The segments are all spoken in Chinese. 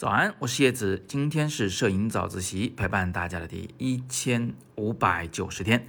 早安，我是叶子，今天是摄影早自习陪伴大家的第一千五百九十天。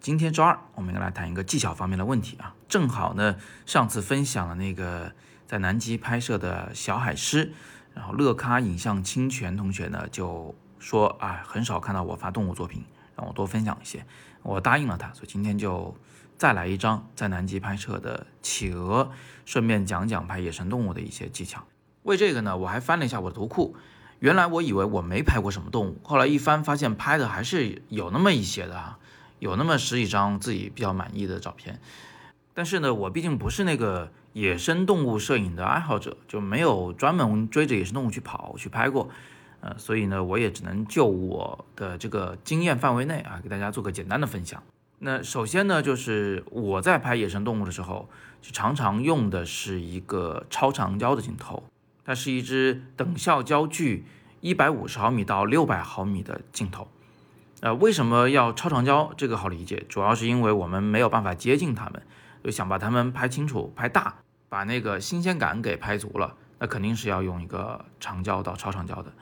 今天周二，我们来谈一个技巧方面的问题啊。正好呢，上次分享了那个在南极拍摄的小海狮，然后乐咖影像侵权同学呢就说啊，很少看到我发动物作品，让我多分享一些。我答应了他，所以今天就再来一张在南极拍摄的企鹅，顺便讲讲拍野生动物的一些技巧。为这个呢，我还翻了一下我的图库。原来我以为我没拍过什么动物，后来一翻发现拍的还是有那么一些的啊，有那么十几张自己比较满意的照片。但是呢，我毕竟不是那个野生动物摄影的爱好者，就没有专门追着野生动物去跑去拍过。呃，所以呢，我也只能就我的这个经验范围内啊，给大家做个简单的分享。那首先呢，就是我在拍野生动物的时候，就常常用的是一个超长焦的镜头。它是一支等效焦距一百五十毫米到六百毫米的镜头，呃，为什么要超长焦？这个好理解，主要是因为我们没有办法接近它们，就想把它们拍清楚、拍大，把那个新鲜感给拍足了，那肯定是要用一个长焦到超长焦的。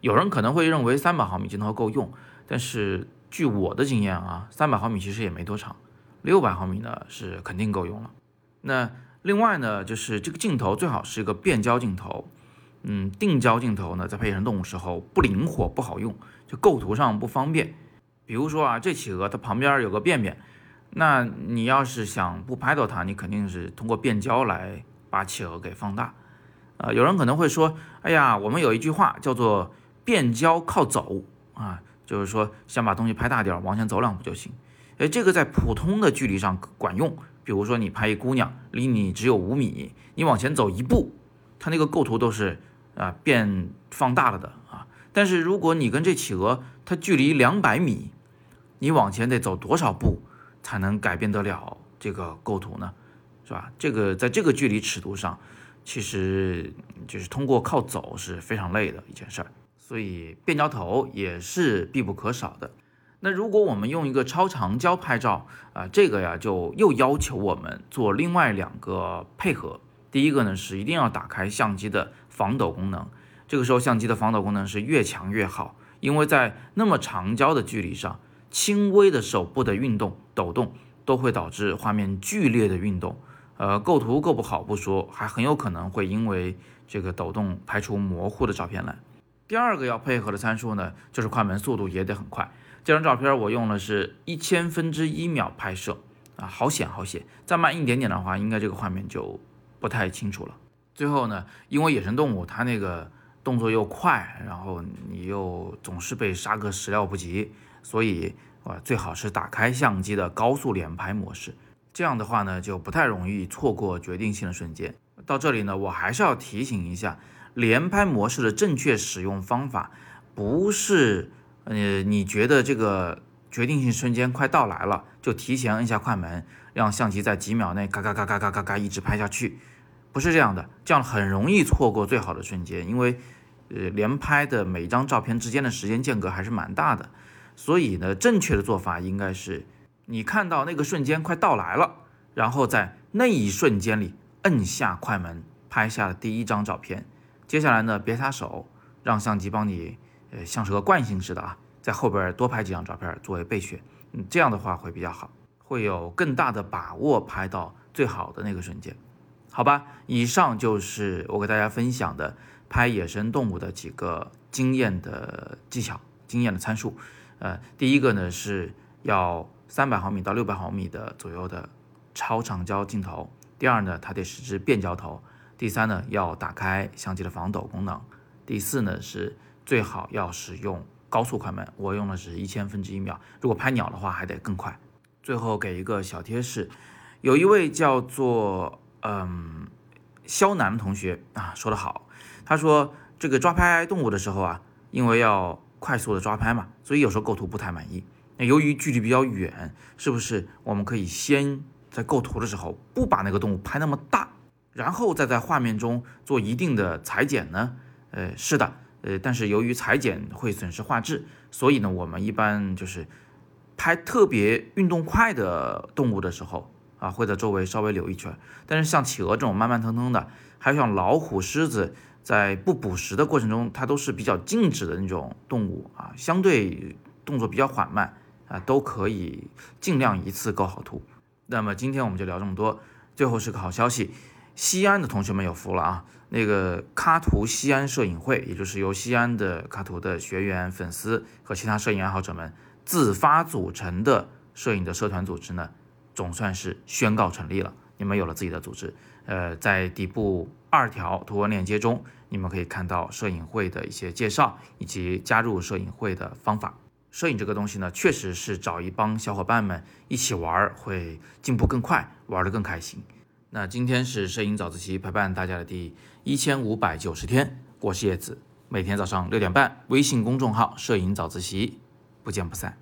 有人可能会认为三百毫米镜头够用，但是据我的经验啊，三百毫米其实也没多长，六百毫米呢是肯定够用了。那另外呢，就是这个镜头最好是一个变焦镜头。嗯，定焦镜头呢，在拍野生动物时候不灵活，不好用，就构图上不方便。比如说啊，这企鹅它旁边有个便便，那你要是想不拍到它，你肯定是通过变焦来把企鹅给放大。啊，有人可能会说，哎呀，我们有一句话叫做变焦靠走啊，就是说想把东西拍大点，往前走两步就行。哎，这个在普通的距离上管用。比如说你拍一姑娘，离你只有五米，你往前走一步，它那个构图都是。啊，变放大了的啊！但是如果你跟这企鹅它距离两百米，你往前得走多少步才能改变得了这个构图呢？是吧？这个在这个距离尺度上，其实就是通过靠走是非常累的一件事儿，所以变焦头也是必不可少的。那如果我们用一个超长焦拍照啊，这个呀就又要求我们做另外两个配合。第一个呢是一定要打开相机的。防抖功能，这个时候相机的防抖功能是越强越好，因为在那么长焦的距离上，轻微的手部的运动、抖动都会导致画面剧烈的运动，呃，构图构不好不说，还很有可能会因为这个抖动拍出模糊的照片来。第二个要配合的参数呢，就是快门速度也得很快。这张照片我用的是一千分之一秒拍摄，啊，好险好险，再慢一点点的话，应该这个画面就不太清楚了。最后呢，因为野生动物它那个动作又快，然后你又总是被杀个始料不及，所以啊，最好是打开相机的高速连拍模式。这样的话呢，就不太容易错过决定性的瞬间。到这里呢，我还是要提醒一下，连拍模式的正确使用方法，不是呃你觉得这个决定性瞬间快到来了，就提前按下快门，让相机在几秒内嘎嘎嘎嘎嘎嘎嘎一直拍下去。不是这样的，这样很容易错过最好的瞬间，因为，呃，连拍的每一张照片之间的时间间隔还是蛮大的，所以呢，正确的做法应该是，你看到那个瞬间快到来了，然后在那一瞬间里摁下快门，拍下第一张照片，接下来呢，别撒手，让相机帮你，呃，像是个惯性似的啊，在后边多拍几张照片作为备选，嗯，这样的话会比较好，会有更大的把握拍到最好的那个瞬间。好吧，以上就是我给大家分享的拍野生动物的几个经验的技巧、经验的参数。呃，第一个呢是要三百毫米到六百毫米的左右的超长焦镜头。第二呢，它得是支变焦头。第三呢，要打开相机的防抖功能。第四呢，是最好要使用高速快门，我用的是一千分之一秒。如果拍鸟的话，还得更快。最后给一个小贴士，有一位叫做。嗯，肖楠同学啊，说得好。他说这个抓拍动物的时候啊，因为要快速的抓拍嘛，所以有时候构图不太满意。那由于距离比较远，是不是我们可以先在构图的时候不把那个动物拍那么大，然后再在画面中做一定的裁剪呢？呃，是的，呃，但是由于裁剪会损失画质，所以呢，我们一般就是拍特别运动快的动物的时候。啊，会在周围稍微留一圈，但是像企鹅这种慢慢腾腾的，还有像老虎、狮子在不捕食的过程中，它都是比较静止的那种动物啊，相对动作比较缓慢啊，都可以尽量一次够好图。那么今天我们就聊这么多。最后是个好消息，西安的同学们有福了啊！那个喀图西安摄影会，也就是由西安的喀图的学员、粉丝和其他摄影爱好者们自发组成的摄影的社团组织呢，总算是宣告成立了。你们有了自己的组织，呃，在底部二条图文链接中，你们可以看到摄影会的一些介绍以及加入摄影会的方法。摄影这个东西呢，确实是找一帮小伙伴们一起玩儿，会进步更快，玩得更开心。那今天是摄影早自习陪伴大家的第一千五百九十天，我是叶子，每天早上六点半，微信公众号“摄影早自习”，不见不散。